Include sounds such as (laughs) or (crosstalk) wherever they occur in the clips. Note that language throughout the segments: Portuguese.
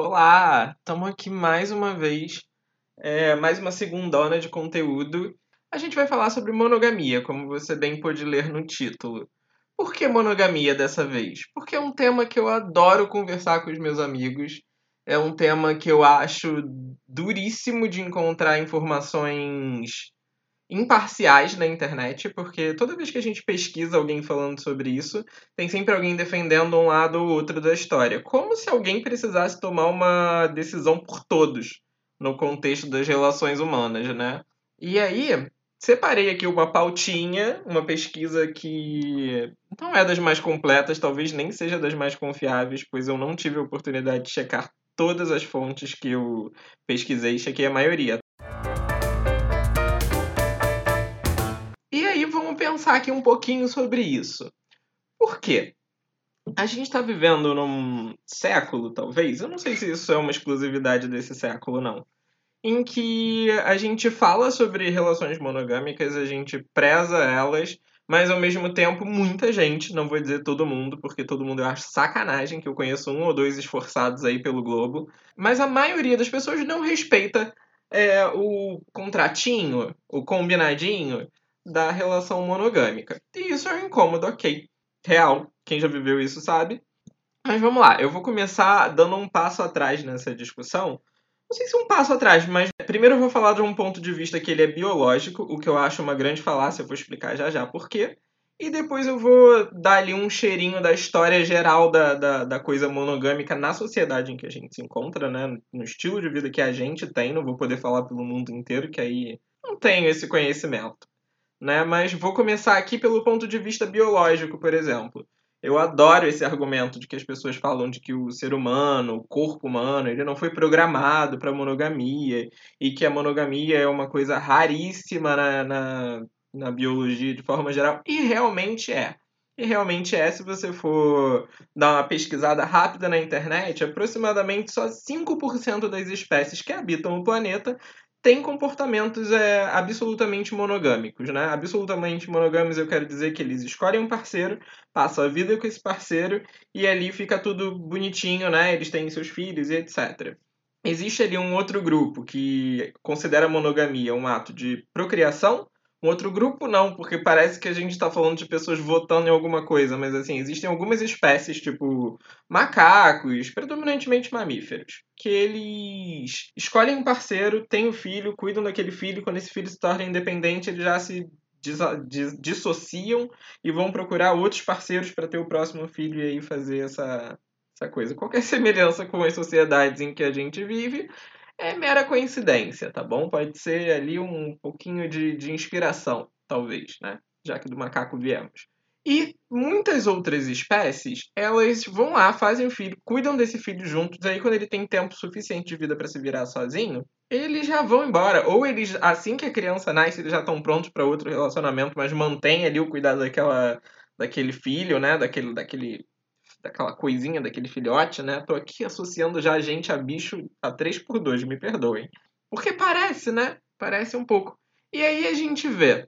Olá, estamos aqui mais uma vez, é, mais uma segundona de conteúdo. A gente vai falar sobre monogamia, como você bem pôde ler no título. Por que monogamia dessa vez? Porque é um tema que eu adoro conversar com os meus amigos. É um tema que eu acho duríssimo de encontrar informações imparciais na internet, porque toda vez que a gente pesquisa alguém falando sobre isso, tem sempre alguém defendendo um lado ou outro da história. Como se alguém precisasse tomar uma decisão por todos no contexto das relações humanas, né? E aí, separei aqui uma pautinha, uma pesquisa que não é das mais completas, talvez nem seja das mais confiáveis, pois eu não tive a oportunidade de checar todas as fontes que eu pesquisei, chequei a maioria, pensar aqui um pouquinho sobre isso. Por quê? A gente está vivendo num século, talvez, eu não sei se isso é uma exclusividade desse século, não, em que a gente fala sobre relações monogâmicas, a gente preza elas, mas ao mesmo tempo muita gente, não vou dizer todo mundo, porque todo mundo eu acho sacanagem, que eu conheço um ou dois esforçados aí pelo globo, mas a maioria das pessoas não respeita é, o contratinho, o combinadinho da relação monogâmica. E isso é um incômodo, ok. Real. Quem já viveu isso sabe. Mas vamos lá, eu vou começar dando um passo atrás nessa discussão. Não sei se um passo atrás, mas primeiro eu vou falar de um ponto de vista que ele é biológico, o que eu acho uma grande falácia, eu vou explicar já já por quê. E depois eu vou dar ali um cheirinho da história geral da, da, da, coisa monogâmica na sociedade em que a gente se encontra, né? No estilo de vida que a gente tem. Não vou poder falar pelo mundo inteiro, que aí não tenho esse conhecimento né? Mas vou começar aqui pelo ponto de vista biológico, por exemplo. Eu adoro esse argumento de que as pessoas falam de que o ser humano, o corpo humano, ele não foi programado para monogamia e que a monogamia é uma coisa raríssima na, na, na biologia de forma geral. E realmente é. E realmente é, se você for dar uma pesquisada rápida na internet, aproximadamente só 5% das espécies que habitam o planeta tem comportamentos é, absolutamente monogâmicos, né? Absolutamente monogâmicos eu quero dizer que eles escolhem um parceiro, passam a vida com esse parceiro e ali fica tudo bonitinho, né? Eles têm seus filhos e etc. Existe ali um outro grupo que considera a monogamia um ato de procriação, um outro grupo não, porque parece que a gente está falando de pessoas votando em alguma coisa, mas assim, existem algumas espécies, tipo macacos, predominantemente mamíferos, que eles escolhem um parceiro, têm um filho, cuidam daquele filho, quando esse filho se torna independente, eles já se dissociam e vão procurar outros parceiros para ter o próximo filho e aí fazer essa, essa coisa. Qualquer (laughs) semelhança com as sociedades em que a gente vive é mera coincidência, tá bom? Pode ser ali um pouquinho de, de inspiração, talvez, né? Já que do macaco viemos. E muitas outras espécies, elas vão lá, fazem o filho, cuidam desse filho juntos, aí quando ele tem tempo suficiente de vida para se virar sozinho, eles já vão embora. Ou eles, assim que a criança nasce, eles já estão prontos para outro relacionamento, mas mantém ali o cuidado daquela, daquele filho, né? Daquele, daquele daquela coisinha daquele filhote, né? Tô aqui associando já a gente a bicho a 3 por 2 me perdoem. Porque parece, né? Parece um pouco. E aí a gente vê,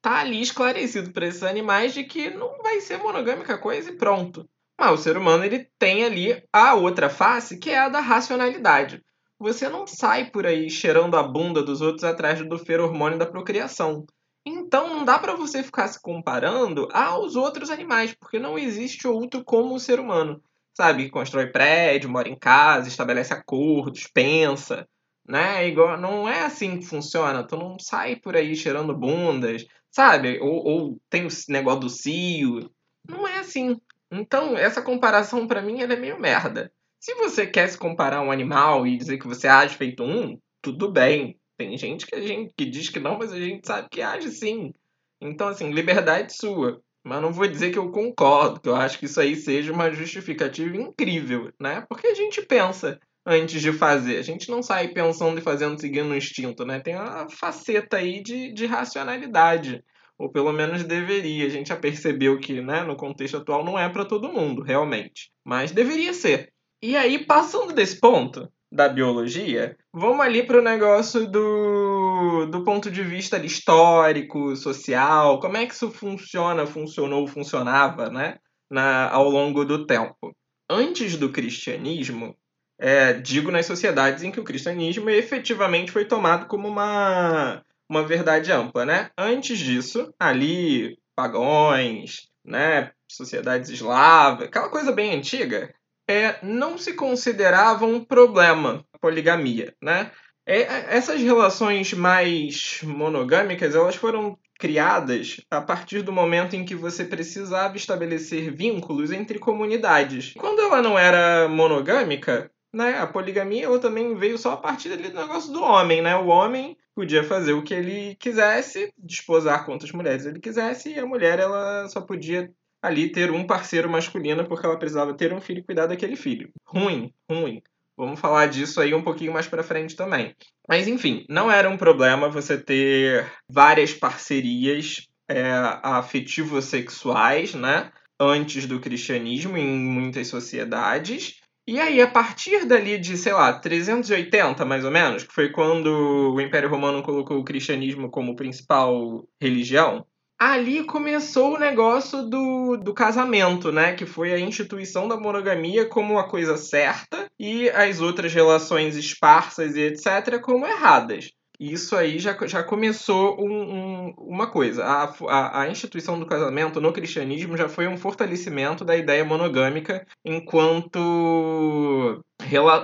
tá ali esclarecido para esses animais de que não vai ser monogâmica coisa e pronto. Mas o ser humano ele tem ali a outra face, que é a da racionalidade. Você não sai por aí cheirando a bunda dos outros atrás do feromônio da procriação. Então não dá para você ficar se comparando aos outros animais, porque não existe outro como o ser humano. Sabe, constrói prédio, mora em casa, estabelece acordos, pensa, né? Igual, não é assim que funciona. Tu não sai por aí cheirando bundas, sabe? Ou, ou tem o negócio do cio. Não é assim. Então, essa comparação para mim é meio merda. Se você quer se comparar a um animal e dizer que você age feito um, tudo bem. Tem gente que, a gente que diz que não, mas a gente sabe que age sim. Então, assim, liberdade sua. Mas não vou dizer que eu concordo, que eu acho que isso aí seja uma justificativa incrível, né? Porque a gente pensa antes de fazer. A gente não sai pensando e fazendo seguindo o instinto, né? Tem uma faceta aí de, de racionalidade. Ou pelo menos deveria. A gente já percebeu que, né, no contexto atual, não é para todo mundo, realmente. Mas deveria ser. E aí, passando desse ponto, da biologia, vamos ali para o negócio do, do ponto de vista histórico, social, como é que isso funciona, funcionou, funcionava, né, na, ao longo do tempo. Antes do cristianismo, É, digo nas sociedades em que o cristianismo efetivamente foi tomado como uma, uma verdade ampla, né? Antes disso, ali, pagões, né, sociedades eslavas, aquela coisa bem antiga, é, não se considerava um problema a poligamia, né? É, essas relações mais monogâmicas, elas foram criadas a partir do momento em que você precisava estabelecer vínculos entre comunidades. Quando ela não era monogâmica, né, a poligamia ela também veio só a partir do negócio do homem, né? O homem podia fazer o que ele quisesse, desposar quantas mulheres ele quisesse, e a mulher ela só podia ali ter um parceiro masculino porque ela precisava ter um filho e cuidar daquele filho. Ruim, ruim. Vamos falar disso aí um pouquinho mais para frente também. Mas enfim, não era um problema você ter várias parcerias é, afetivo-sexuais, né? Antes do cristianismo, em muitas sociedades. E aí, a partir dali de, sei lá, 380 mais ou menos, que foi quando o Império Romano colocou o cristianismo como principal religião, ali começou o negócio do, do casamento, né? Que foi a instituição da monogamia como uma coisa certa e as outras relações esparsas e etc. como erradas. Isso aí já, já começou um, um, uma coisa. A, a, a, instituição do casamento no cristianismo já foi um fortalecimento da ideia monogâmica enquanto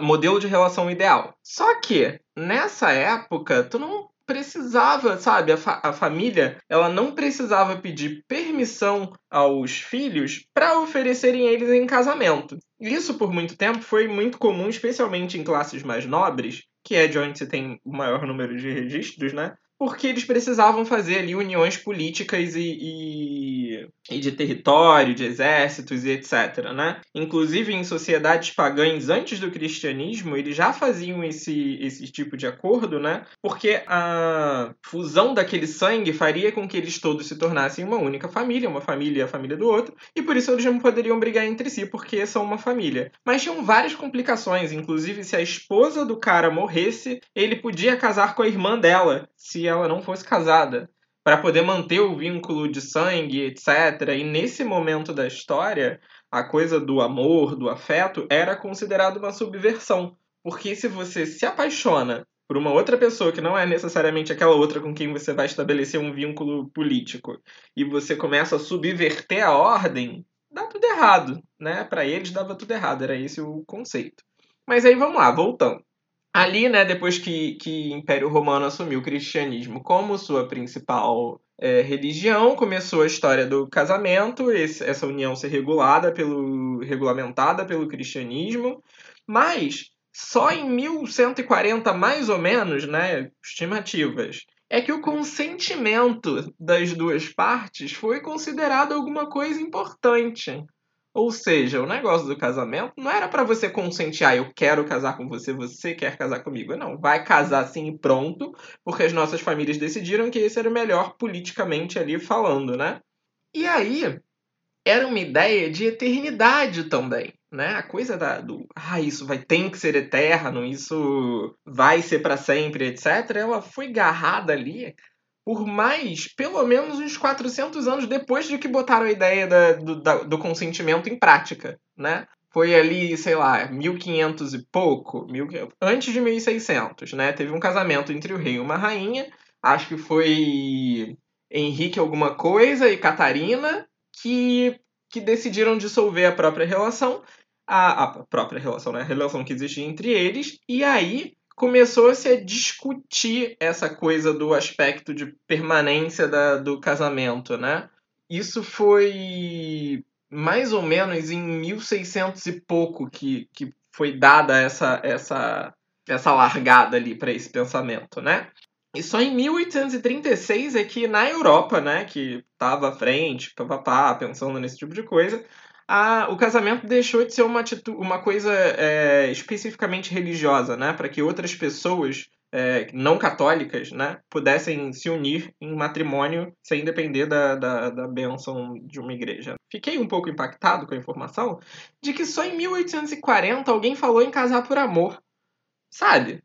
modelo de relação ideal. Só que, nessa época, tu não precisava, sabe? A, fa a família, ela não precisava pedir permissão aos filhos para oferecerem eles em casamento. Isso por muito tempo foi muito comum, especialmente em classes mais nobres, que é de onde se tem o maior número de registros, né? Porque eles precisavam fazer ali uniões políticas e, e, e, de território, de exércitos e etc. Né? Inclusive em sociedades pagãs antes do cristianismo, eles já faziam esse, esse tipo de acordo, né? porque a fusão daquele sangue faria com que eles todos se tornassem uma única família, uma família e a família do outro, e por isso eles não poderiam brigar entre si, porque são uma família. Mas tinham várias complicações, inclusive se a esposa do cara morresse, ele podia casar com a irmã dela, se ela não fosse casada, para poder manter o vínculo de sangue, etc. E nesse momento da história, a coisa do amor, do afeto, era considerado uma subversão. Porque se você se apaixona por uma outra pessoa que não é necessariamente aquela outra com quem você vai estabelecer um vínculo político e você começa a subverter a ordem, dá tudo errado, né? Para eles dava tudo errado, era esse o conceito. Mas aí vamos lá, voltando. Ali, né, depois que, que o Império Romano assumiu o cristianismo como sua principal é, religião, começou a história do casamento, esse, essa união ser regulada pelo, regulamentada pelo cristianismo, mas só em 1140, mais ou menos, né, estimativas, é que o consentimento das duas partes foi considerado alguma coisa importante. Ou seja, o negócio do casamento não era para você consentir, ah, eu quero casar com você, você quer casar comigo. Não, vai casar assim e pronto, porque as nossas famílias decidiram que esse era o melhor politicamente ali falando, né? E aí, era uma ideia de eternidade também, né? A coisa da, do, ah, isso vai tem que ser eterno, isso vai ser para sempre, etc. Ela foi garrada ali por mais, pelo menos uns 400 anos depois de que botaram a ideia da, do, da, do consentimento em prática, né? Foi ali, sei lá, 1500 e pouco, mil, antes de 1600, né? Teve um casamento entre o rei e uma rainha, acho que foi Henrique alguma coisa e Catarina, que, que decidiram dissolver a própria relação, a, a própria relação, né? A relação que existia entre eles, e aí começou-se a discutir essa coisa do aspecto de permanência da, do casamento, né? Isso foi mais ou menos em 1600 e pouco que, que foi dada essa, essa, essa largada ali para esse pensamento, né? E só em 1836 é que na Europa, né, que estava à frente, papapá, pensando nesse tipo de coisa, a, o casamento deixou de ser uma, uma coisa é, especificamente religiosa, né? Para que outras pessoas é, não católicas né, pudessem se unir em matrimônio sem depender da, da, da benção de uma igreja. Fiquei um pouco impactado com a informação de que só em 1840 alguém falou em casar por amor. Sabe?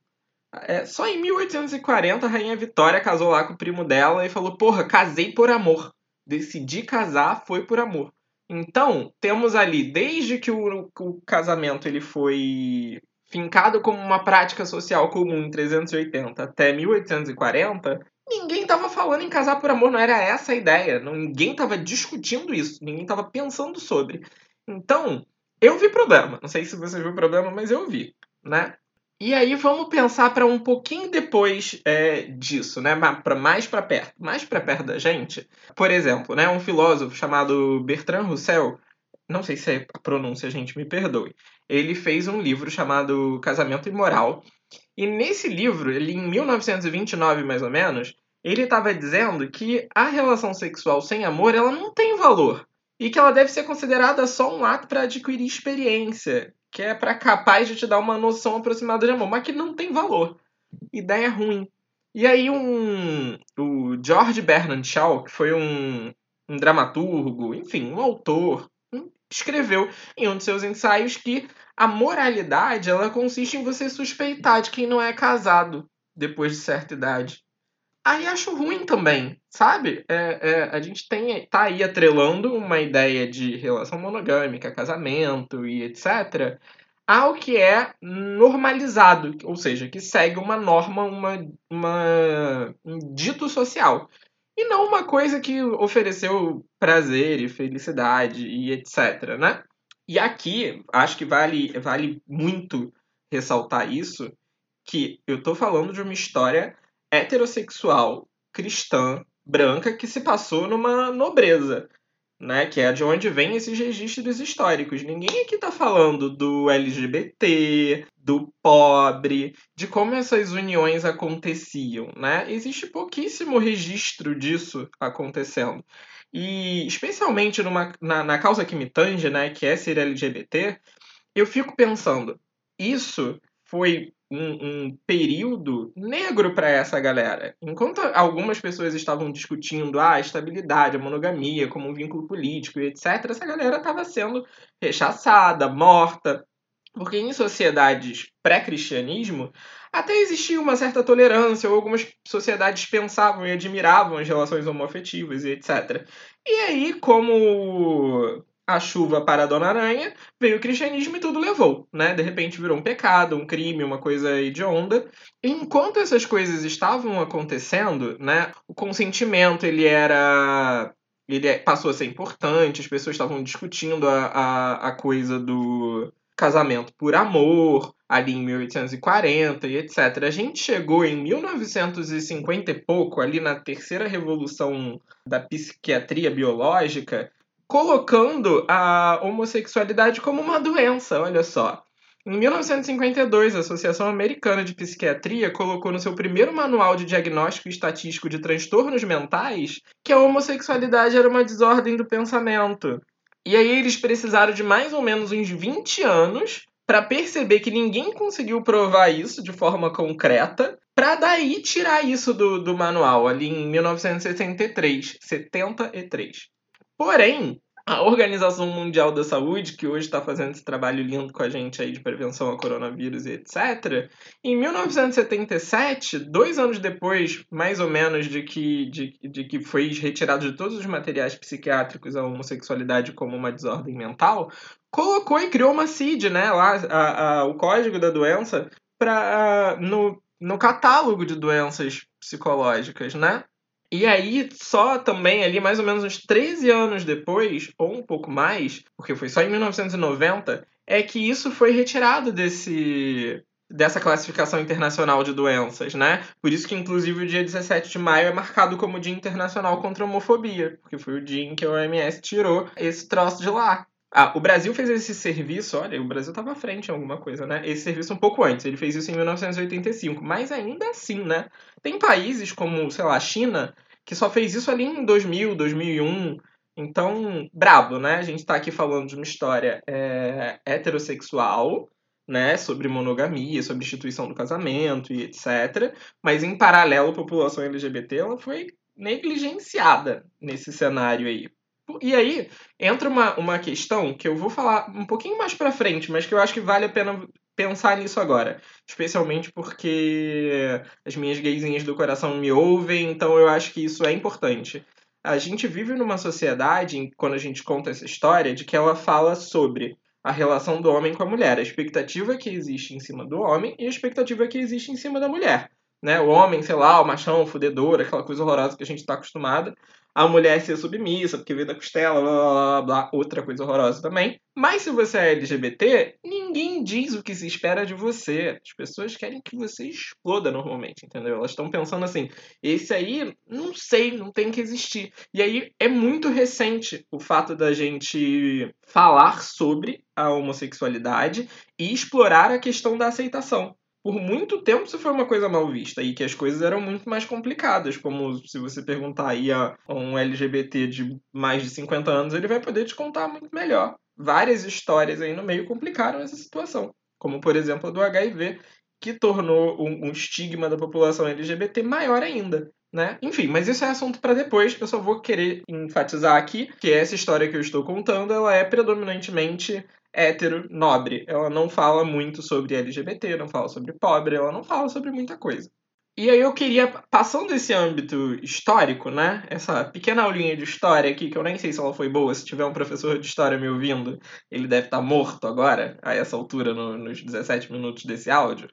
É, só em 1840 a Rainha Vitória casou lá com o primo dela e falou: Porra, casei por amor. Decidi casar, foi por amor. Então, temos ali, desde que o, o casamento ele foi fincado como uma prática social comum em 380 até 1840, ninguém estava falando em casar por amor, não era essa a ideia. Ninguém estava discutindo isso, ninguém estava pensando sobre. Então, eu vi problema. Não sei se você viu problema, mas eu vi, né? E aí vamos pensar para um pouquinho depois é, disso, né? Para mais para perto, mais para perto da gente. Por exemplo, né? Um filósofo chamado Bertrand Russell, não sei se é a pronúncia, gente, me perdoe. Ele fez um livro chamado Casamento Imoral. E nesse livro, ele em 1929 mais ou menos, ele estava dizendo que a relação sexual sem amor ela não tem valor e que ela deve ser considerada só um ato para adquirir experiência, que é para capaz de te dar uma noção aproximada de amor, mas que não tem valor. Ideia ruim. E aí um o George Bernard Shaw, que foi um, um dramaturgo, enfim, um autor, escreveu em um de seus ensaios que a moralidade ela consiste em você suspeitar de quem não é casado depois de certa idade. Aí acho ruim também, sabe? É, é, a gente tem, tá aí atrelando uma ideia de relação monogâmica, casamento e etc. ao que é normalizado, ou seja, que segue uma norma, uma, uma, um dito social. E não uma coisa que ofereceu prazer e felicidade e etc, né? E aqui, acho que vale, vale muito ressaltar isso, que eu tô falando de uma história heterossexual, cristã, branca, que se passou numa nobreza, né? Que é de onde vêm esses registros históricos. Ninguém aqui está falando do LGBT, do pobre, de como essas uniões aconteciam, né? Existe pouquíssimo registro disso acontecendo. E especialmente numa, na, na causa que me tange, né, que é ser LGBT, eu fico pensando, isso foi um, um período negro para essa galera. Enquanto algumas pessoas estavam discutindo ah, a estabilidade, a monogamia como um vínculo político e etc., essa galera estava sendo rechaçada, morta. Porque em sociedades pré-cristianismo até existia uma certa tolerância, ou algumas sociedades pensavam e admiravam as relações homoafetivas e etc. E aí, como a chuva para a Dona Aranha, veio o cristianismo e tudo levou, né? De repente virou um pecado, um crime, uma coisa hedionda. Enquanto essas coisas estavam acontecendo, né? O consentimento, ele era... Ele passou a ser importante, as pessoas estavam discutindo a, a, a coisa do casamento por amor, ali em 1840 e etc. A gente chegou em 1950 e pouco, ali na terceira revolução da psiquiatria biológica, colocando a homossexualidade como uma doença, olha só. Em 1952, a Associação Americana de Psiquiatria colocou no seu primeiro manual de diagnóstico estatístico de transtornos mentais que a homossexualidade era uma desordem do pensamento. E aí eles precisaram de mais ou menos uns 20 anos para perceber que ninguém conseguiu provar isso de forma concreta, para daí tirar isso do, do manual, ali em 1973. 73. Porém, a Organização Mundial da Saúde, que hoje está fazendo esse trabalho lindo com a gente aí de prevenção ao coronavírus e etc., em 1977, dois anos depois, mais ou menos, de que, de, de que foi retirado de todos os materiais psiquiátricos a homossexualidade como uma desordem mental, colocou e criou uma CID, né, lá, a, a, o código da doença, pra, no, no catálogo de doenças psicológicas, né? E aí, só também ali, mais ou menos uns 13 anos depois, ou um pouco mais, porque foi só em 1990, é que isso foi retirado desse dessa classificação internacional de doenças, né? Por isso que, inclusive, o dia 17 de maio é marcado como Dia Internacional contra a Homofobia, porque foi o dia em que a OMS tirou esse troço de lá. Ah, o Brasil fez esse serviço, olha, o Brasil estava à frente em alguma coisa, né? Esse serviço um pouco antes, ele fez isso em 1985, mas ainda assim, né? Tem países como, sei lá, a China, que só fez isso ali em 2000, 2001. Então, brabo, né? A gente está aqui falando de uma história é, heterossexual, né? Sobre monogamia, sobre instituição do casamento e etc. Mas, em paralelo, a população LGBT ela foi negligenciada nesse cenário aí. E aí entra uma, uma questão que eu vou falar um pouquinho mais para frente, mas que eu acho que vale a pena pensar nisso agora. Especialmente porque as minhas gaysinhas do coração me ouvem, então eu acho que isso é importante. A gente vive numa sociedade, quando a gente conta essa história, de que ela fala sobre a relação do homem com a mulher, a expectativa que existe em cima do homem e a expectativa que existe em cima da mulher. Né? O homem, sei lá, o machão, o fudedor, aquela coisa horrorosa que a gente está acostumado a mulher ser submissa, porque veio da costela, blá, blá, blá, blá, outra coisa horrorosa também. Mas se você é LGBT, ninguém diz o que se espera de você. As pessoas querem que você exploda normalmente, entendeu? Elas estão pensando assim, esse aí, não sei, não tem que existir. E aí é muito recente o fato da gente falar sobre a homossexualidade e explorar a questão da aceitação por muito tempo isso foi uma coisa mal vista e que as coisas eram muito mais complicadas, como se você perguntar aí a um LGBT de mais de 50 anos, ele vai poder te contar muito melhor. Várias histórias aí no meio complicaram essa situação, como por exemplo a do HIV, que tornou um, um estigma da população LGBT maior ainda. Né? Enfim, mas isso é assunto para depois. Eu só vou querer enfatizar aqui que essa história que eu estou contando, ela é predominantemente hétero, nobre. Ela não fala muito sobre LGBT, não fala sobre pobre, ela não fala sobre muita coisa. E aí eu queria, passando esse âmbito histórico, né? Essa pequena aulinha de história aqui, que eu nem sei se ela foi boa, se tiver um professor de história me ouvindo, ele deve estar tá morto agora, a essa altura, no, nos 17 minutos desse áudio.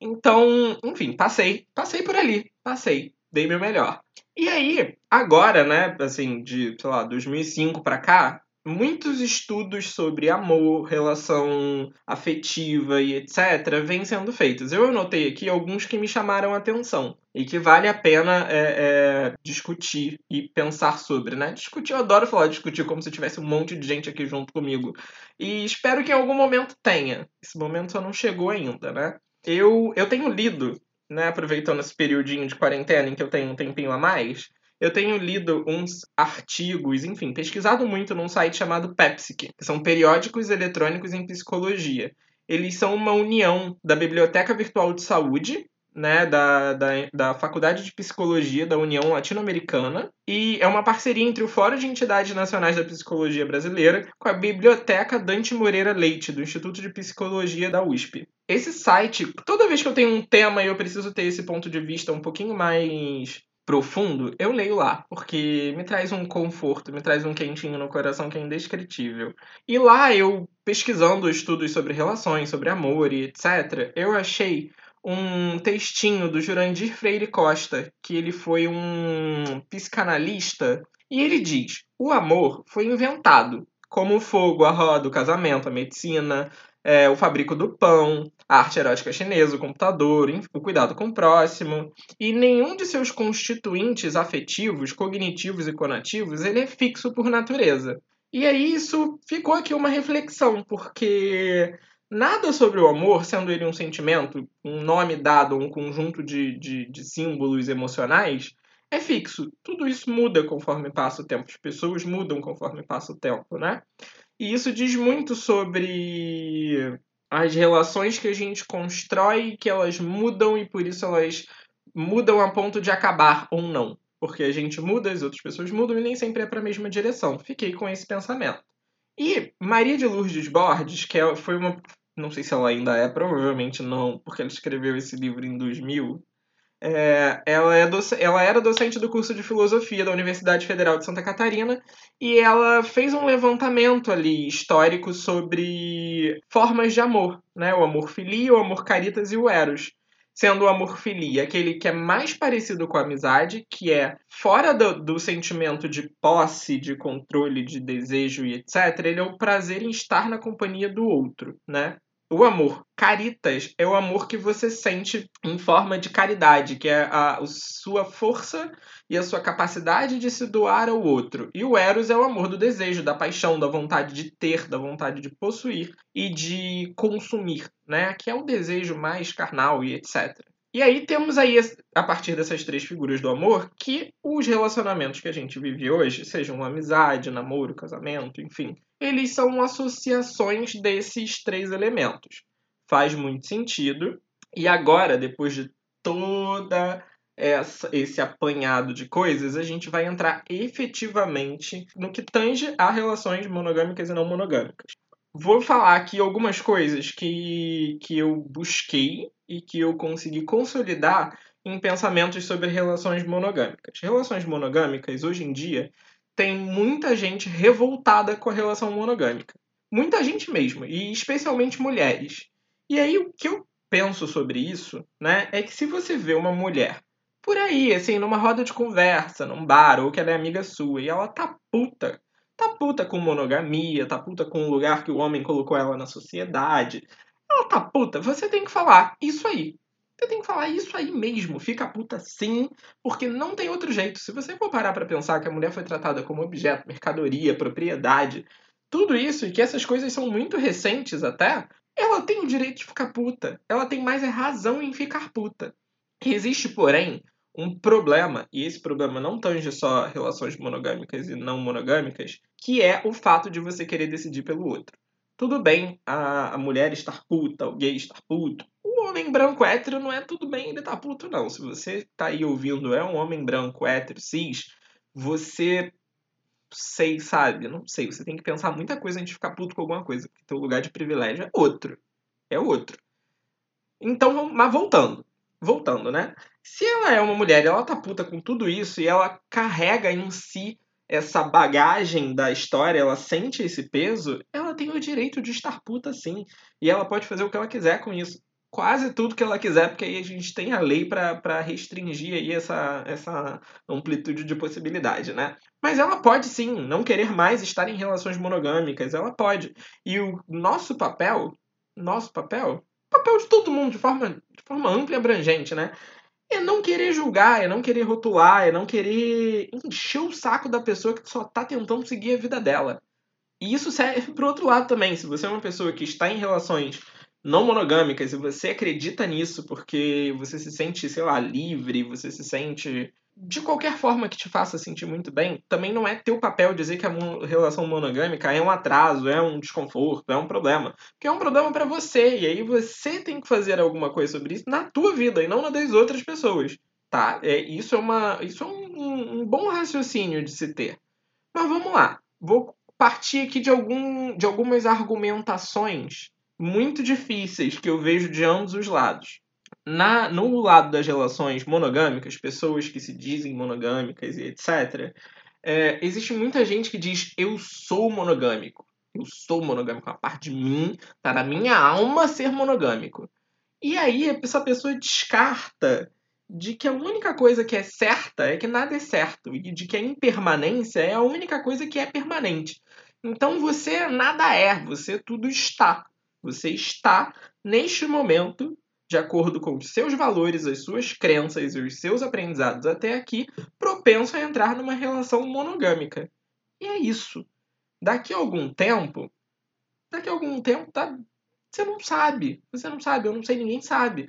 Então, enfim, passei, passei por ali, passei, dei meu melhor. E aí, agora, né, assim, de, sei lá, 2005 para cá, muitos estudos sobre amor, relação afetiva e etc. vêm sendo feitos. Eu anotei aqui alguns que me chamaram a atenção e que vale a pena é, é, discutir e pensar sobre, né? Discutir, eu adoro falar discutir como se tivesse um monte de gente aqui junto comigo. E espero que em algum momento tenha. Esse momento só não chegou ainda, né? Eu, eu tenho lido, né, aproveitando esse periodinho de quarentena em que eu tenho um tempinho a mais, eu tenho lido uns artigos, enfim, pesquisado muito num site chamado Pepsic, que são periódicos eletrônicos em psicologia. Eles são uma união da Biblioteca Virtual de Saúde, né, da, da, da Faculdade de Psicologia da União Latino-Americana, e é uma parceria entre o Fórum de Entidades Nacionais da Psicologia Brasileira com a Biblioteca Dante Moreira Leite, do Instituto de Psicologia da USP. Esse site, toda vez que eu tenho um tema e eu preciso ter esse ponto de vista um pouquinho mais profundo, eu leio lá, porque me traz um conforto, me traz um quentinho no coração que é indescritível. E lá eu, pesquisando estudos sobre relações, sobre amor e etc., eu achei um textinho do Jurandir Freire Costa, que ele foi um psicanalista, e ele diz: o amor foi inventado, como o fogo, a roda, o casamento, a medicina, é, o fabrico do pão, a arte erótica chinesa, o computador, o cuidado com o próximo, e nenhum de seus constituintes afetivos, cognitivos e conativos, ele é fixo por natureza. E aí isso ficou aqui uma reflexão, porque nada sobre o amor, sendo ele um sentimento, um nome dado, um conjunto de, de, de símbolos emocionais, é fixo. Tudo isso muda conforme passa o tempo. As pessoas mudam conforme passa o tempo, né? E isso diz muito sobre as relações que a gente constrói, que elas mudam e por isso elas mudam a ponto de acabar ou não. Porque a gente muda, as outras pessoas mudam e nem sempre é para a mesma direção. Fiquei com esse pensamento. E Maria de Lourdes Borges, que é, foi uma. Não sei se ela ainda é, provavelmente não, porque ela escreveu esse livro em 2000. É, ela, é ela era docente do curso de filosofia da Universidade Federal de Santa Catarina e ela fez um levantamento ali histórico sobre formas de amor, né? O amor filia, o amor caritas e o eros. Sendo o amor filia aquele que é mais parecido com a amizade, que é fora do, do sentimento de posse, de controle, de desejo e etc. Ele é o prazer em estar na companhia do outro, né? O amor caritas é o amor que você sente em forma de caridade, que é a, a sua força e a sua capacidade de se doar ao outro. E o eros é o amor do desejo, da paixão, da vontade de ter, da vontade de possuir e de consumir, né? Que é o desejo mais carnal e etc. E aí temos aí, a partir dessas três figuras do amor, que os relacionamentos que a gente vive hoje, sejam amizade, namoro, casamento, enfim, eles são associações desses três elementos. Faz muito sentido. E agora, depois de toda essa, esse apanhado de coisas, a gente vai entrar efetivamente no que tange a relações monogâmicas e não monogâmicas. Vou falar aqui algumas coisas que, que eu busquei e que eu consegui consolidar em pensamentos sobre relações monogâmicas. Relações monogâmicas, hoje em dia, tem muita gente revoltada com a relação monogâmica. Muita gente mesmo, e especialmente mulheres. E aí o que eu penso sobre isso, né, é que se você vê uma mulher por aí, assim, numa roda de conversa, num bar, ou que ela é amiga sua, e ela tá puta, tá puta com monogamia, tá puta com o lugar que o homem colocou ela na sociedade, ela tá puta, você tem que falar isso aí. Você tem que falar isso aí mesmo. Fica puta sim, porque não tem outro jeito. Se você for parar pra pensar que a mulher foi tratada como objeto, mercadoria, propriedade, tudo isso, e que essas coisas são muito recentes até, ela tem o direito de ficar puta. Ela tem mais razão em ficar puta. Existe, porém, um problema, e esse problema não tange só relações monogâmicas e não monogâmicas, que é o fato de você querer decidir pelo outro. Tudo bem a, a mulher estar puta, o gay estar puto. O homem branco hétero não é tudo bem ele estar tá puto, não. Se você tá aí ouvindo, é um homem branco hétero, cis, você sei, sabe? Não sei, você tem que pensar muita coisa antes de ficar puto com alguma coisa, porque teu lugar de privilégio é outro. É outro. Então, mas voltando. Voltando, né? Se ela é uma mulher e ela tá puta com tudo isso e ela carrega em si essa bagagem da história, ela sente esse peso, ela tem o direito de estar puta sim. E ela pode fazer o que ela quiser com isso. Quase tudo que ela quiser, porque aí a gente tem a lei para restringir aí essa, essa amplitude de possibilidade, né? Mas ela pode sim não querer mais estar em relações monogâmicas, ela pode. E o nosso papel, nosso papel, papel de todo mundo de forma, de forma ampla e abrangente, né? É não querer julgar, é não querer rotular, é não querer encher o saco da pessoa que só tá tentando seguir a vida dela. E isso serve pro outro lado também. Se você é uma pessoa que está em relações não monogâmicas e você acredita nisso porque você se sente, sei lá, livre, você se sente de qualquer forma que te faça sentir muito bem, também não é teu papel dizer que a relação monogâmica é um atraso, é um desconforto, é um problema. Porque é um problema para você, e aí você tem que fazer alguma coisa sobre isso na tua vida e não na das outras pessoas. Tá? É, isso é, uma, isso é um, um bom raciocínio de se ter. Mas vamos lá. Vou partir aqui de, algum, de algumas argumentações muito difíceis que eu vejo de ambos os lados na, no lado das relações monogâmicas, pessoas que se dizem monogâmicas e etc., é, existe muita gente que diz eu sou monogâmico. Eu sou monogâmico. A parte de mim, tá na minha alma ser monogâmico. E aí essa pessoa descarta de que a única coisa que é certa é que nada é certo e de que a impermanência é a única coisa que é permanente. Então você nada é, você tudo está. Você está neste momento de acordo com os seus valores, as suas crenças e os seus aprendizados até aqui, propenso a entrar numa relação monogâmica. E é isso. Daqui a algum tempo, daqui a algum tempo, tá, você não sabe. Você não sabe, eu não sei, ninguém sabe.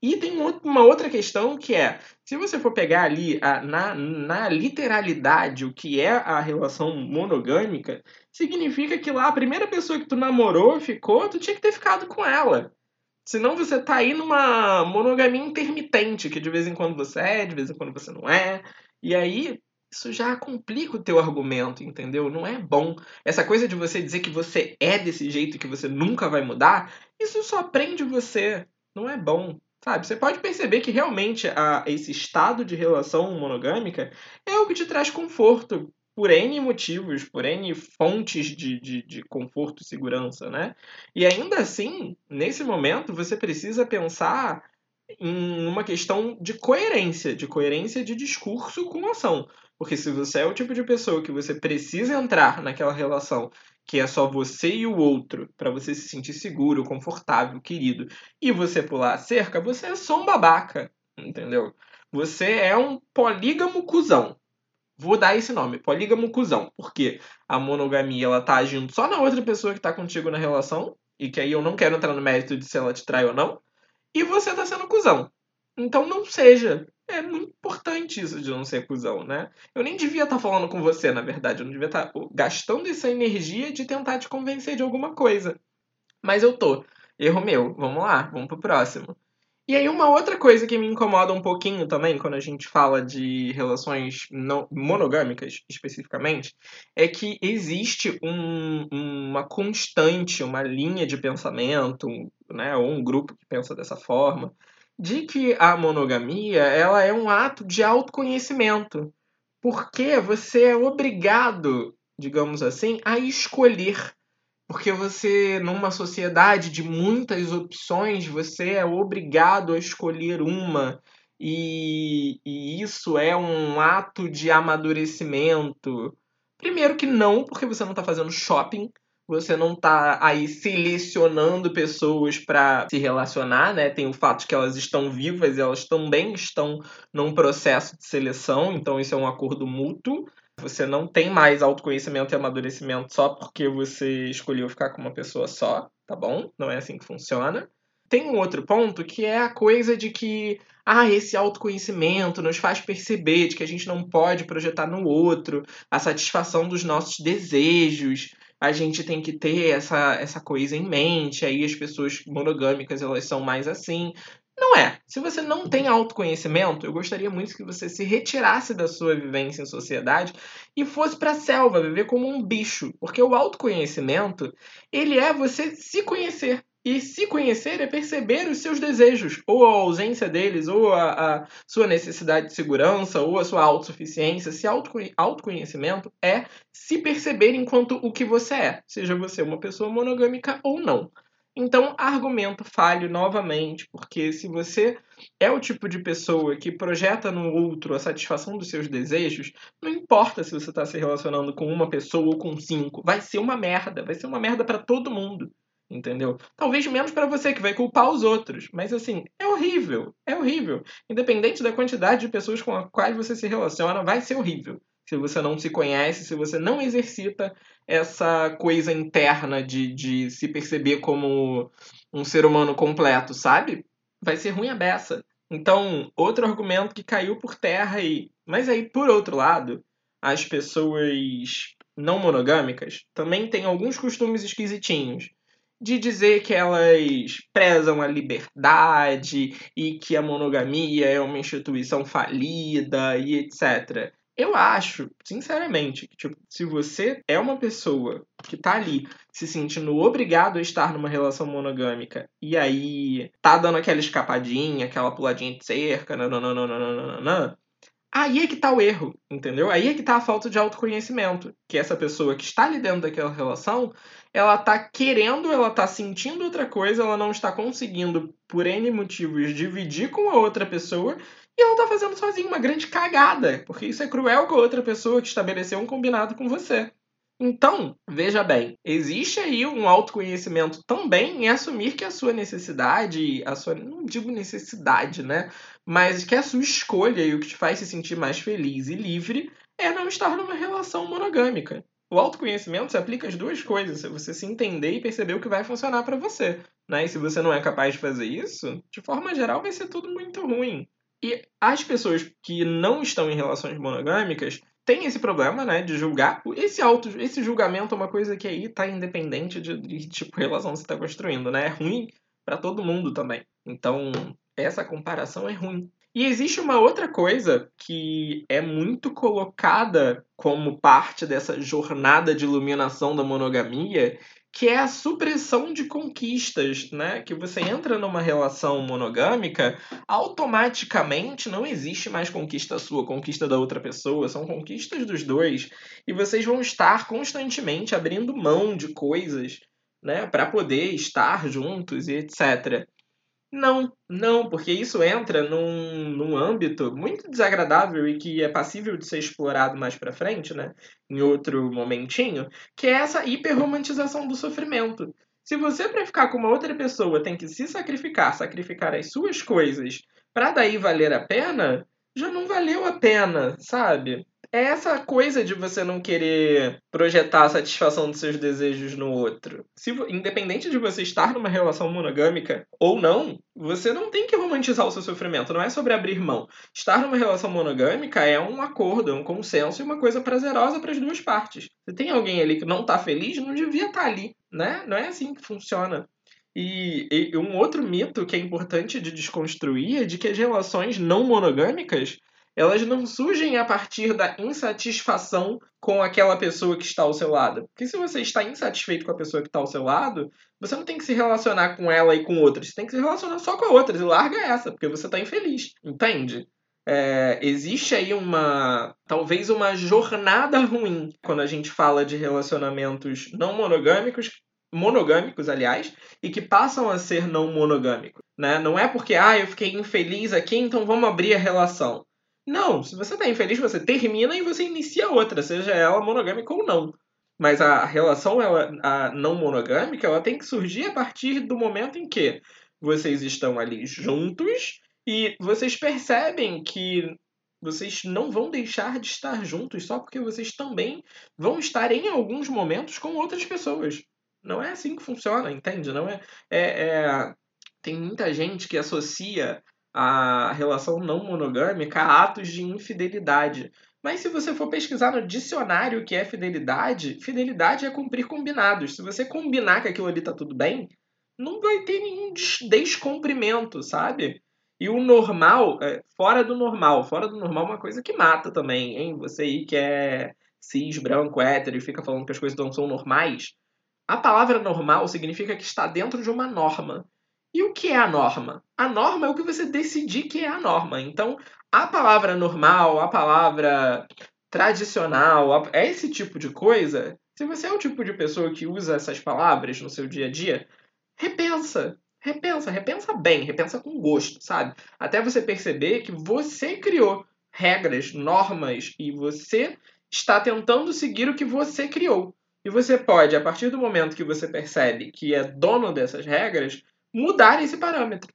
E tem uma outra questão que é, se você for pegar ali a, na, na literalidade o que é a relação monogâmica, significa que lá a primeira pessoa que tu namorou, ficou, tu tinha que ter ficado com ela. Senão você tá aí numa monogamia intermitente, que de vez em quando você é, de vez em quando você não é. E aí isso já complica o teu argumento, entendeu? Não é bom. Essa coisa de você dizer que você é desse jeito que você nunca vai mudar, isso só prende você. Não é bom. Sabe? Você pode perceber que realmente a, esse estado de relação monogâmica é o que te traz conforto por N motivos, por N fontes de, de, de, conforto e segurança, né? E ainda assim, nesse momento, você precisa pensar em uma questão de coerência, de coerência de discurso com ação. Porque se você é o tipo de pessoa que você precisa entrar naquela relação que é só você e o outro, para você se sentir seguro, confortável, querido, e você pular a cerca, você é só um babaca, entendeu? Você é um polígamo cuzão. Vou dar esse nome, polígamo cuzão. Porque a monogamia ela tá agindo só na outra pessoa que tá contigo na relação. E que aí eu não quero entrar no mérito de se ela te trai ou não. E você tá sendo cuzão. Então não seja. É muito importante isso de não ser cuzão, né? Eu nem devia estar tá falando com você, na verdade. Eu não devia estar tá gastando essa energia de tentar te convencer de alguma coisa. Mas eu tô. Erro meu. Vamos lá, vamos pro próximo. E aí, uma outra coisa que me incomoda um pouquinho também, quando a gente fala de relações monogâmicas especificamente, é que existe um, uma constante, uma linha de pensamento, né, ou um grupo que pensa dessa forma, de que a monogamia ela é um ato de autoconhecimento. Porque você é obrigado, digamos assim, a escolher Porque você, numa sociedade de muitas opções, você é obrigado a escolher uma. E, e isso é um ato de amadurecimento. Primeiro que não, porque você não está fazendo shopping, você não está aí selecionando pessoas para se relacionar, né? Tem o fato de que elas estão vivas elas também estão num processo de seleção, então isso é um acordo mútuo. Você não tem mais autoconhecimento e amadurecimento só porque você escolheu ficar com uma pessoa só, tá bom? Não é assim que funciona. Tem um outro ponto que é a coisa de que ah, esse autoconhecimento nos faz perceber de que a gente não pode projetar no outro a satisfação dos nossos desejos. A gente tem que ter essa, essa coisa em mente. Aí as pessoas monogâmicas elas são mais assim. Não é. Se você não tem autoconhecimento, eu gostaria muito que você se retirasse da sua vivência em sociedade e fosse para a selva, viver como um bicho, porque o autoconhecimento, ele é você se conhecer. E se conhecer é perceber os seus desejos, ou a ausência deles, ou a, a sua necessidade de segurança, ou a sua autossuficiência. Se autoconhecimento é se perceber enquanto o que você é, seja você uma pessoa monogâmica ou não. Então, argumento falho novamente, porque se você é o tipo de pessoa que projeta no outro a satisfação dos seus desejos, não importa se você está se relacionando com uma pessoa ou com cinco, vai ser uma merda, vai ser uma merda para todo mundo, entendeu? Talvez menos para você que vai culpar os outros, mas assim, é horrível, é horrível. Independente da quantidade de pessoas com as quais você se relaciona, vai ser horrível se você não se conhece, se você não exercita essa coisa interna de, de se perceber como um ser humano completo, sabe? Vai ser ruim a beça. Então, outro argumento que caiu por terra aí. Mas aí, por outro lado, as pessoas não monogâmicas também têm alguns costumes esquisitinhos. De dizer que elas prezam a liberdade e que a monogamia é uma instituição falida e etc. Eu acho, sinceramente, que tipo, se você é uma pessoa que tá ali se sentindo obrigado a estar numa relação monogâmica e aí tá dando aquela escapadinha, aquela puladinha de cerca, nananana, aí é que tá o erro, entendeu? Aí é que tá a falta de autoconhecimento. Que essa pessoa que está ali dentro daquela relação, ela tá querendo, ela tá sentindo outra coisa, ela não está conseguindo, por N motivos, dividir com a outra pessoa e ela tá fazendo sozinha uma grande cagada, porque isso é cruel com a outra pessoa que estabeleceu um combinado com você. Então, veja bem, existe aí um autoconhecimento também em assumir que a sua necessidade, a sua, não digo necessidade, né? Mas que a sua escolha e o que te faz se sentir mais feliz e livre é não estar numa relação monogâmica. O autoconhecimento se aplica às duas coisas, você se entender e perceber o que vai funcionar para você. Né? E se você não é capaz de fazer isso, de forma geral vai ser tudo muito ruim. E as pessoas que não estão em relações monogâmicas têm esse problema, né, de julgar. Esse auto, esse julgamento é uma coisa que aí tá independente de, de tipo relação que você está construindo, né? É ruim para todo mundo também. Então, essa comparação é ruim. E existe uma outra coisa que é muito colocada como parte dessa jornada de iluminação da monogamia, que é a supressão de conquistas, né? Que você entra numa relação monogâmica, automaticamente não existe mais conquista sua, conquista da outra pessoa, são conquistas dos dois, e vocês vão estar constantemente abrindo mão de coisas, né, para poder estar juntos e etc. Não, não, porque isso entra num, num âmbito muito desagradável e que é passível de ser explorado mais para frente, né? Em outro momentinho, que é essa hiperromantização do sofrimento. Se você, para ficar com uma outra pessoa, tem que se sacrificar, sacrificar as suas coisas, para daí valer a pena, já não valeu a pena, sabe? É essa coisa de você não querer projetar a satisfação dos seus desejos no outro. Se, independente de você estar numa relação monogâmica ou não, você não tem que romantizar o seu sofrimento. Não é sobre abrir mão. Estar numa relação monogâmica é um acordo, é um consenso e uma coisa prazerosa para as duas partes. Se tem alguém ali que não está feliz, não devia estar tá ali, né? Não é assim que funciona. E, e, um outro mito que é importante de desconstruir é de que as relações não monogâmicas elas não surgem a partir da insatisfação com aquela pessoa que está ao seu lado. Porque se você está insatisfeito com a pessoa que está ao seu lado, você não tem que se relacionar com ela e com outras. Você tem que se relacionar só com outras e larga essa, porque você está infeliz. Entende? É, existe aí uma talvez uma jornada ruim quando a gente fala de relacionamentos não monogâmicos monogâmicos, aliás, e que passam a ser não monogâmicos. Né? Não é porque, ah, eu fiquei infeliz aqui, então vamos abrir a relação. Não, se você está infeliz, você termina e você inicia outra, seja ela monogâmica ou não. Mas a relação ela, a não monogâmica ela tem que surgir a partir do momento em que vocês estão ali juntos e vocês percebem que vocês não vão deixar de estar juntos só porque vocês também vão estar em alguns momentos com outras pessoas. Não é assim que funciona, entende? Não é, é, é tem muita gente que associa a relação não monogâmica a atos de infidelidade. Mas se você for pesquisar no dicionário o que é fidelidade, fidelidade é cumprir combinados. Se você combinar que aquilo ali tá tudo bem, não vai ter nenhum descumprimento, sabe? E o normal, é, fora do normal, fora do normal é uma coisa que mata também, hein? Você aí que é cis, branco, hétero e fica falando que as coisas não são normais. A palavra normal significa que está dentro de uma norma. E o que é a norma? A norma é o que você decidir que é a norma. Então, a palavra normal, a palavra tradicional, é esse tipo de coisa. Se você é o tipo de pessoa que usa essas palavras no seu dia a dia, repensa. Repensa, repensa bem, repensa com gosto, sabe? Até você perceber que você criou regras, normas e você está tentando seguir o que você criou. E você pode, a partir do momento que você percebe que é dono dessas regras, mudar esse parâmetro.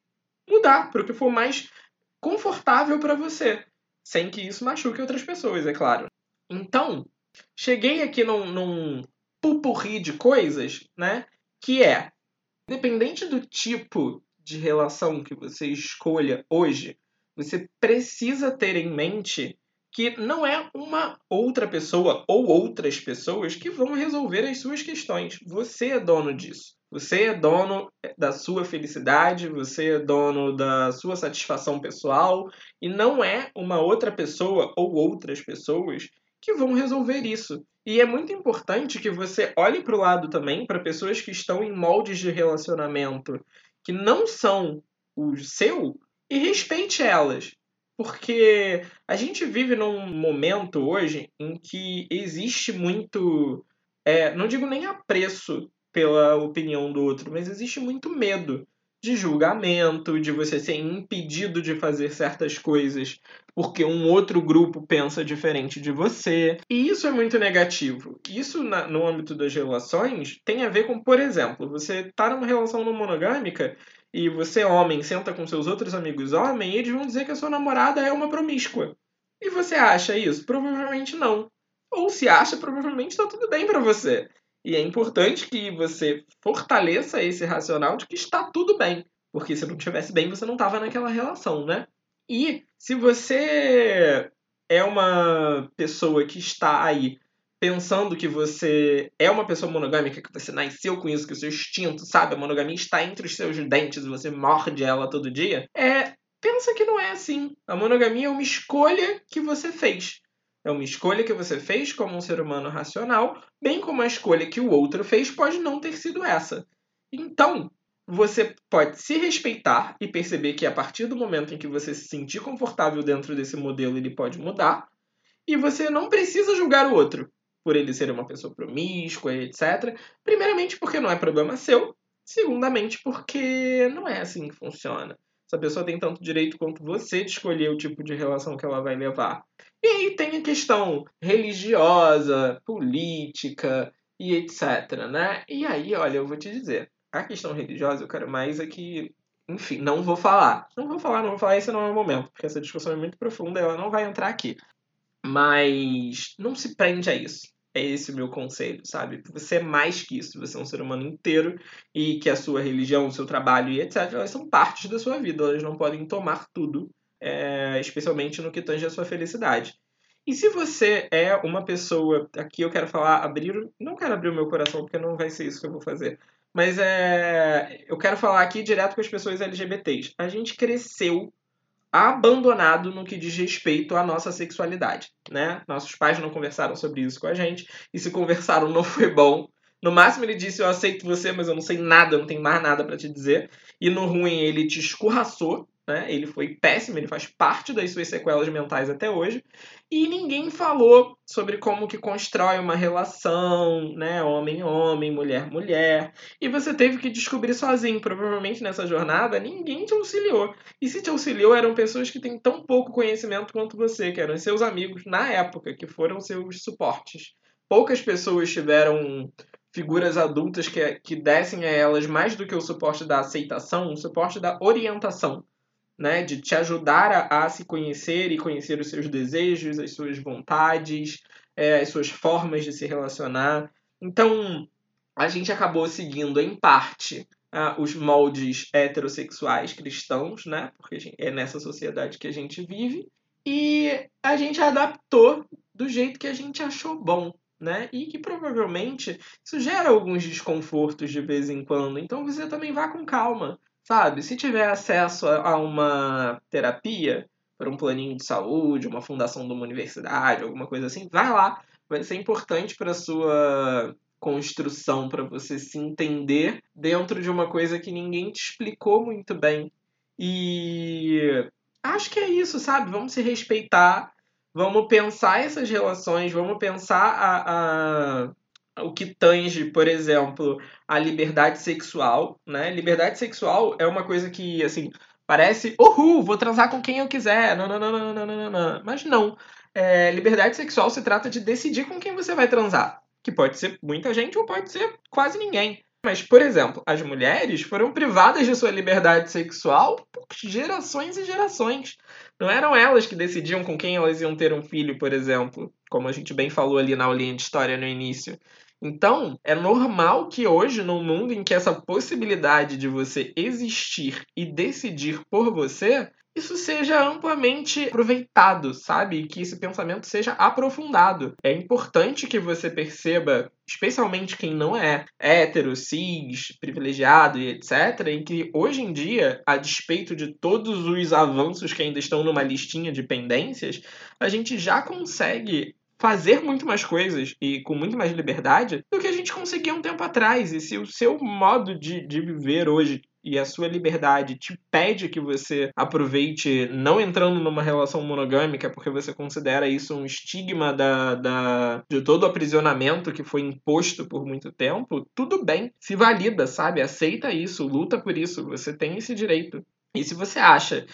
Mudar para o que for mais confortável para você, sem que isso machuque outras pessoas, é claro. Então, cheguei aqui num, num pupurri de coisas, né? Que é, independente do tipo de relação que você escolha hoje, você precisa ter em mente que não é uma outra pessoa ou outras pessoas que vão resolver as suas questões. Você é dono disso. Você é dono da sua felicidade, você é dono da sua satisfação pessoal e não é uma outra pessoa ou outras pessoas que vão resolver isso. E é muito importante que você olhe para o lado também para pessoas que estão em moldes de relacionamento que não são o seu e respeite elas. Porque a gente vive num momento hoje em que existe muito, é, não digo nem apreço pela opinião do outro, mas existe muito medo de julgamento, de você ser impedido de fazer certas coisas porque um outro grupo pensa diferente de você. E isso é muito negativo. Isso, na, no âmbito das relações, tem a ver com, por exemplo, você tá numa relação não monogâmica e você, homem, senta com seus outros amigos homens e eles vão dizer que a sua namorada é uma promíscua. E você acha isso? Provavelmente não. Ou se acha, provavelmente está tudo bem para você. E é importante que você fortaleça esse racional de que está tudo bem. Porque se não tivesse bem, você não estava naquela relação, né? E se você é uma pessoa que está aí pensando que você é uma pessoa monogâmica, que você nasceu com isso, que o seu instinto, sabe, a monogamia está entre os seus dentes e você morde ela todo dia, é pensa que não é assim. A monogamia é uma escolha que você fez. É uma escolha que você fez como um ser humano racional, bem como a escolha que o outro fez pode não ter sido essa. Então, você pode se respeitar e perceber que a partir do momento em que você se sentir confortável dentro desse modelo, ele pode mudar. E você não precisa julgar o outro por ele ser uma pessoa promíscua, etc. Primeiramente, porque não é problema seu. Segundamente, porque não é assim que funciona. Essa pessoa tem tanto direito quanto você de escolher o tipo de relação que ela vai levar. E aí tem a questão religiosa, política e etc, né? E aí, olha, eu vou te dizer, a questão religiosa eu quero mais é que, enfim, não vou falar. Não vou falar, não vou falar, esse não é o momento, porque essa discussão é muito profunda ela não vai entrar aqui. Mas não se prende a isso. É esse o meu conselho, sabe? Você é mais que isso. Você é um ser humano inteiro e que a sua religião, o seu trabalho e etc. elas são partes da sua vida. Elas não podem tomar tudo, é, especialmente no que tange a sua felicidade. E se você é uma pessoa, aqui eu quero falar, abrir, não quero abrir o meu coração porque não vai ser isso que eu vou fazer, mas é, eu quero falar aqui direto com as pessoas LGBTs. A gente cresceu abandonado no que diz respeito à nossa sexualidade, né? Nossos pais não conversaram sobre isso com a gente, e se conversaram não foi bom. No máximo ele disse, eu aceito você, mas eu não sei nada, eu não tenho mais nada para te dizer. E no ruim ele te escorraçou, né? Ele foi péssimo, ele faz parte das suas sequelas mentais até hoje. E ninguém falou sobre como que constrói uma relação, né? Homem-homem, mulher-mulher. E você teve que descobrir sozinho. Provavelmente nessa jornada ninguém te auxiliou. E se te auxiliou, eram pessoas que têm tão pouco conhecimento quanto você, que eram seus amigos na época, que foram seus suportes. Poucas pessoas tiveram figuras adultas que, que dessem a elas mais do que o suporte da aceitação, o suporte da orientação né, de te ajudar a, a, se conhecer e conhecer os seus desejos, as suas vontades, é, as suas formas de se relacionar. Então, a gente acabou seguindo, em parte, os moldes heterossexuais cristãos, né, porque é nessa sociedade que a gente vive, e a gente adaptou do jeito que a gente achou bom. Né? E que provavelmente isso gera alguns desconfortos de vez em quando. Então você também vá com calma. Sabe? Se tiver acesso a uma terapia, para um planinho de saúde, uma fundação de uma universidade, alguma coisa assim, vai lá. Vai ser importante para sua construção, para você se entender dentro de uma coisa que ninguém te explicou muito bem. E acho que é isso, sabe? Vamos se respeitar, vamos pensar essas relações, vamos pensar a, a o que tange, por exemplo, a liberdade sexual, né? Liberdade sexual é uma coisa que, assim, parece, uhul, vou transar com quem eu quiser, não, não, não, não, não, não, não. Mas não. É, liberdade sexual se trata de decidir com quem você vai transar. Que pode ser muita gente ou pode ser quase ninguém. Mas, por exemplo, as mulheres foram privadas de sua liberdade sexual por gerações e gerações. Não eram elas que decidiam com quem elas iam ter um filho, por exemplo, como a gente bem falou ali na aulinha de história no início. Então, é normal que hoje, num mundo em que essa possibilidade de você existir e decidir por você, isso seja amplamente aproveitado, sabe? Que esse pensamento seja aprofundado. É importante que você perceba, especialmente quem não é hétero, cis, privilegiado e etc., em que hoje em dia, a despeito de todos os avanços que ainda estão numa listinha de pendências, a gente já consegue fazer muito mais coisas e com muito mais liberdade do que a gente conseguia um tempo atrás. E se o seu modo de, de viver hoje e a sua liberdade te pede que você aproveite não entrando numa relação monogâmica porque você considera isso um estigma da, da, de todo o aprisionamento que foi imposto por muito tempo, tudo bem, se valida, sabe? Aceita isso, luta por isso, você tem esse direito. E se você acha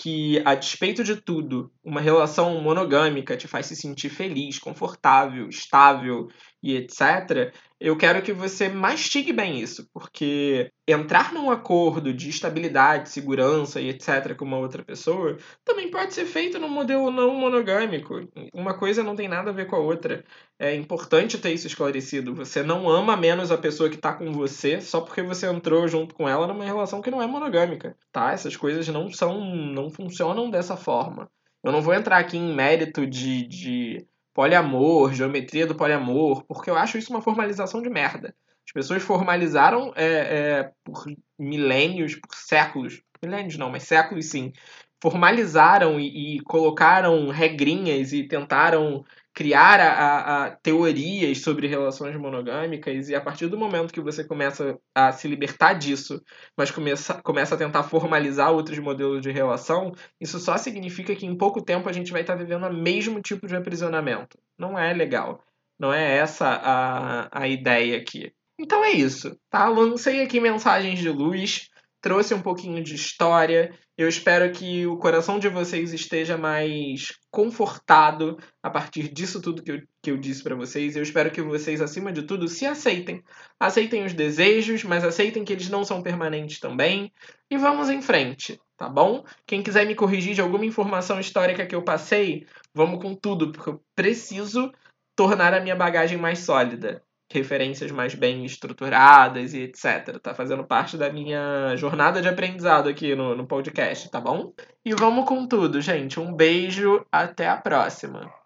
que, a despeito de tudo, uma relação monogâmica te faz se sentir feliz, confortável, estável e etc., eu quero que você mastigue bem isso, porque entrar num acordo de estabilidade, segurança e etc. com uma outra pessoa também pode ser feito num modelo não monogâmico. Uma coisa não tem nada a ver com a outra. É importante ter isso esclarecido. Você não ama menos a pessoa que está com você só porque você entrou junto com ela numa relação que não é monogâmica, tá? Essas coisas não são, não funcionam dessa forma. Eu não vou entrar aqui em mérito de, de poliamor, geometria do poliamor, porque eu acho isso uma formalização de merda. As pessoas formalizaram é, é, por milênios, por séculos, milênios não, mas séculos sim, formalizaram e, e colocaram regrinhas e tentaram criar a, a, a, teorias sobre relações monogâmicas e a partir do momento que você começa a se libertar disso, mas começa, começa a tentar formalizar outros modelos de relação, isso só significa que em pouco tempo a gente vai estar vivendo o mesmo tipo de aprisionamento. Não é legal. Não é essa a, a ideia aqui. Então é isso, tá? Lancei aqui mensagens de luz trouxe um pouquinho de história. Eu espero que o coração de vocês esteja mais confortado a partir disso tudo que eu, que eu disse para vocês. Eu espero que vocês, acima de tudo, se aceitem. Aceitem os desejos, mas aceitem que eles não são permanentes também. E vamos em frente, tá bom? Quem quiser me corrigir de alguma informação histórica que eu passei, vamos com tudo, porque eu preciso tornar a minha bagagem mais sólida referências mais bem estruturadas e etc. Tá fazendo parte da minha jornada de aprendizado aqui no, no podcast, tá bom? E vamos com tudo, gente. Um beijo, até a próxima.